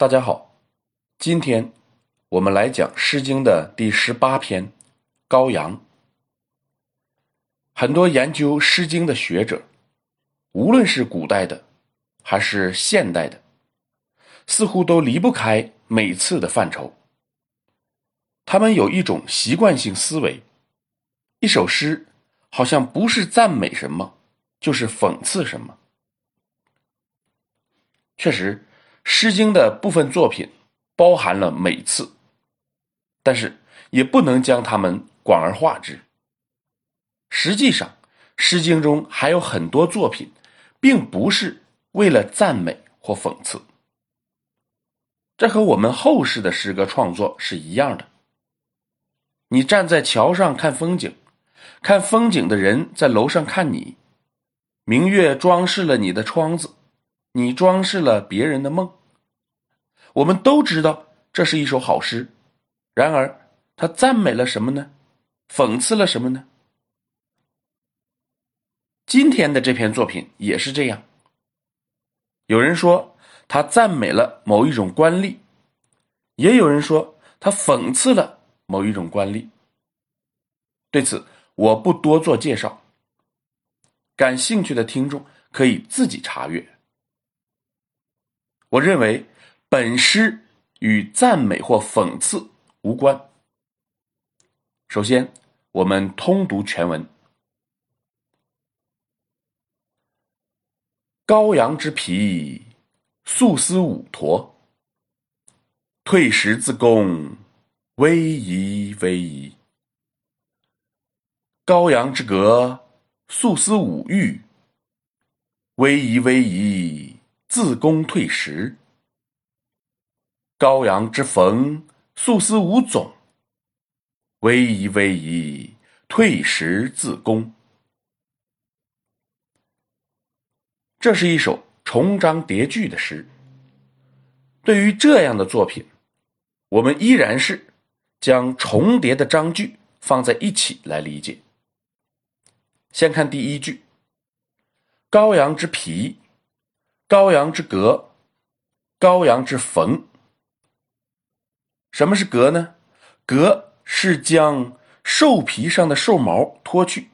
大家好，今天我们来讲《诗经》的第十八篇《羔羊》。很多研究《诗经》的学者，无论是古代的还是现代的，似乎都离不开每次的范畴。他们有一种习惯性思维：一首诗好像不是赞美什么，就是讽刺什么。确实，《诗经》的部分作品包含了美次，但是也不能将它们广而化之。实际上，《诗经》中还有很多作品，并不是为了赞美或讽刺。这和我们后世的诗歌创作是一样的。你站在桥上看风景，看风景的人在楼上看你，明月装饰了你的窗子。你装饰了别人的梦。我们都知道这是一首好诗，然而他赞美了什么呢？讽刺了什么呢？今天的这篇作品也是这样。有人说他赞美了某一种官吏，也有人说他讽刺了某一种官吏。对此我不多做介绍，感兴趣的听众可以自己查阅。我认为本诗与赞美或讽刺无关。首先，我们通读全文：“羔羊之皮，素丝五驼。退食自宫，威仪威仪。羔羊之革，素丝五玉。威仪威仪。”自宫退食，羔羊之逢，素丝无总。威仪威仪，退食自宫。这是一首重章叠句的诗。对于这样的作品，我们依然是将重叠的章句放在一起来理解。先看第一句：羔羊之皮。羔羊之革，羔羊之缝。什么是革呢？革是将兽皮上的兽毛脱去，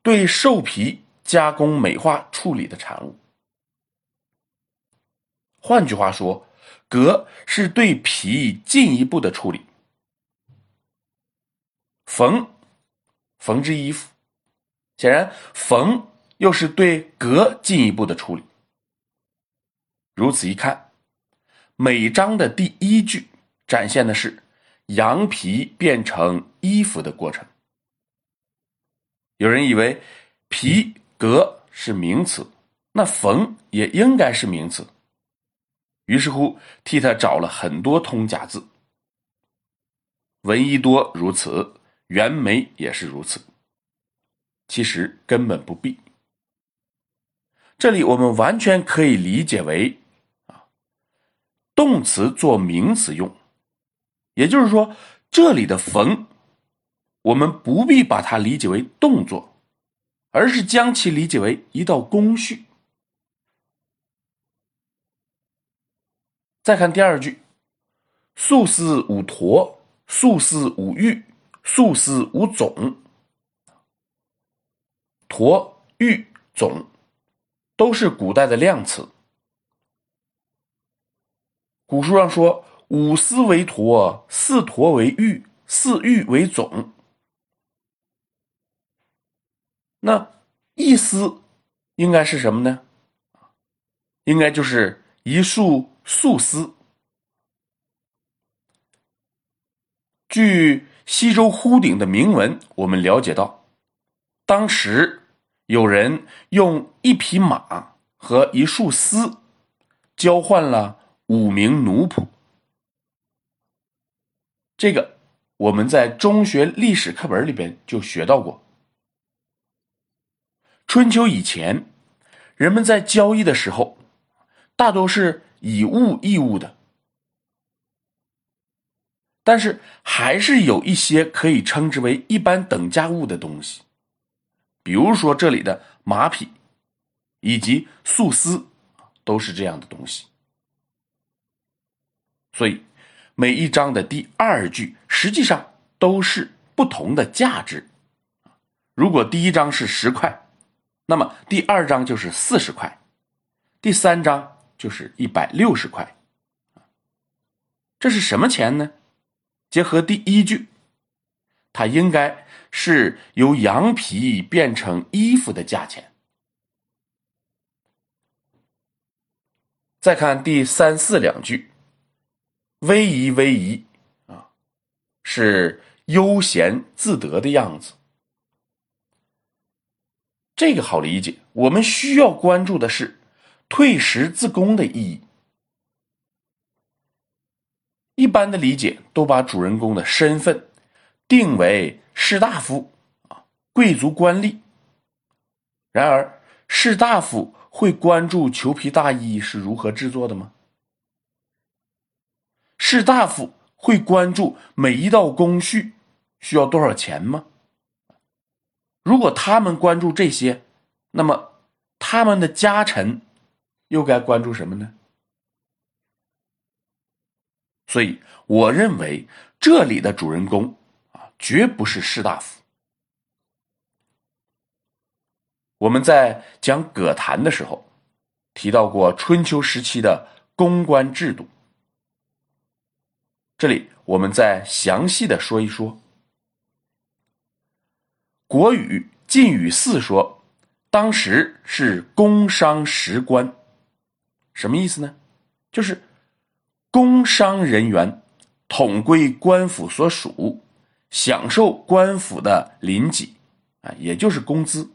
对兽皮加工美化处理的产物。换句话说，革是对皮进一步的处理。缝，缝制衣服，显然缝又是对革进一步的处理。如此一看，每章的第一句展现的是羊皮变成衣服的过程。有人以为皮革是名词，那缝也应该是名词，于是乎替他找了很多通假字。闻一多如此，袁枚也是如此。其实根本不必。这里我们完全可以理解为。动词做名词用，也就是说，这里的“缝”，我们不必把它理解为动作，而是将其理解为一道工序。再看第二句：“素丝五驼，素丝五玉，素丝五种。”驼、玉、种都是古代的量词。古书上说：“五丝为陀，四陀为玉，四玉为总。”那一丝应该是什么呢？应该就是一束素丝。据西周忽鼎的铭文，我们了解到，当时有人用一匹马和一束丝交换了。五名奴仆，这个我们在中学历史课本里边就学到过。春秋以前，人们在交易的时候，大多是以物易物的，但是还是有一些可以称之为一般等价物的东西，比如说这里的马匹以及素丝，都是这样的东西。所以每一章的第二句实际上都是不同的价值。如果第一章是十块，那么第二章就是四十块，第三章就是一百六十块。这是什么钱呢？结合第一句，它应该是由羊皮变成衣服的价钱。再看第三四两句，“威仪威仪”，啊，是悠闲自得的样子。这个好理解。我们需要关注的是“退实自宫”的意义。一般的理解都把主人公的身份定为士大夫啊，贵族官吏。然而，士大夫会关注裘皮大衣是如何制作的吗？士大夫会关注每一道工序需要多少钱吗？如果他们关注这些，那么他们的家臣又该关注什么呢？所以，我认为这里的主人公啊，绝不是士大夫。我们在讲葛谭的时候，提到过春秋时期的公关制度。这里我们再详细的说一说。国语《晋语四》说，当时是工商十官，什么意思呢？就是。工商人员统归官府所属，享受官府的临给，啊，也就是工资。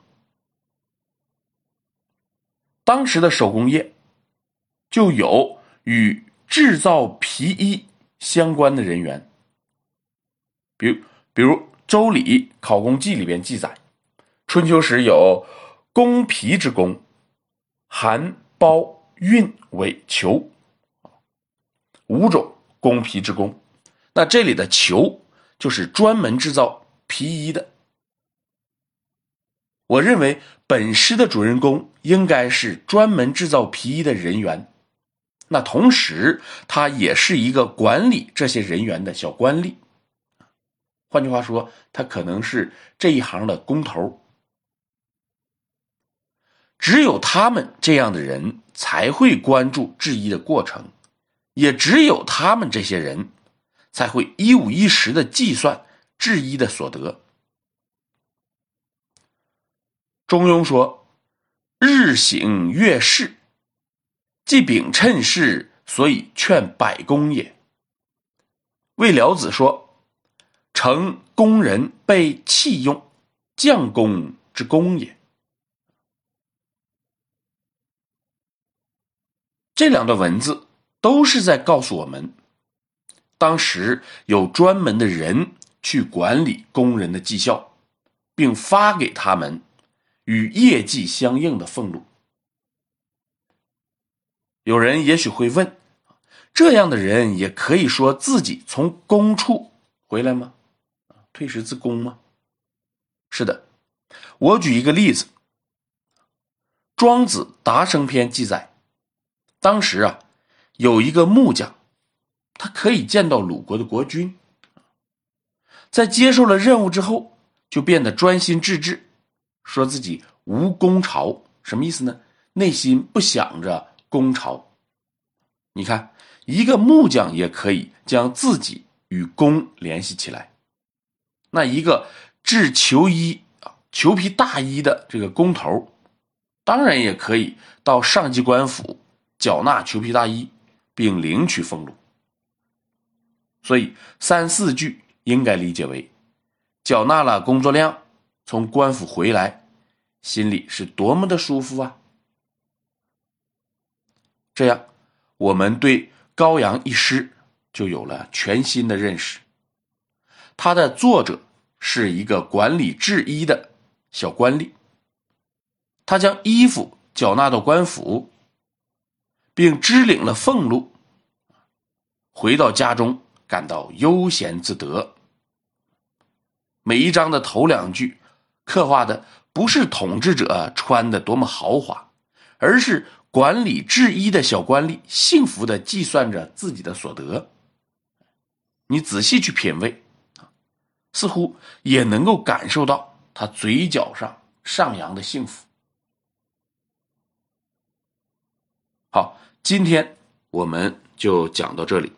当时的手工业就有与制造皮衣相关的人员，比如，比如《周礼考工记》里边记载，春秋时有工皮之工，含包运尾裘。五种工皮之工，那这里的裘就是专门制造皮衣的。我认为本诗的主人公应该是专门制造皮衣的人员，那同时他也是一个管理这些人员的小官吏。换句话说，他可能是这一行的工头。只有他们这样的人才会关注制衣的过程。也只有他们这些人，才会一五一十的计算制衣的所得。中庸说：“日省月事，既秉称事，所以劝百公也。”魏辽子说：“成工人被弃用，将工之功也。”这两段文字。都是在告诉我们，当时有专门的人去管理工人的绩效，并发给他们与业绩相应的俸禄。有人也许会问：这样的人也可以说自己从公处回来吗？退食自宫吗？是的，我举一个例子，《庄子达生篇》记载，当时啊。有一个木匠，他可以见到鲁国的国君。在接受了任务之后，就变得专心致志，说自己无功朝，什么意思呢？内心不想着功朝。你看，一个木匠也可以将自己与功联系起来。那一个制裘衣啊、裘皮大衣的这个工头，当然也可以到上级官府缴纳裘皮大衣。并领取俸禄，所以三四句应该理解为：缴纳了工作量，从官府回来，心里是多么的舒服啊！这样，我们对高阳一诗就有了全新的认识。他的作者是一个管理制衣的小官吏，他将衣服缴纳到官府。并支领了俸禄，回到家中感到悠闲自得。每一章的头两句刻画的不是统治者穿的多么豪华，而是管理制衣的小官吏幸福的计算着自己的所得。你仔细去品味，似乎也能够感受到他嘴角上上扬的幸福。好，今天我们就讲到这里。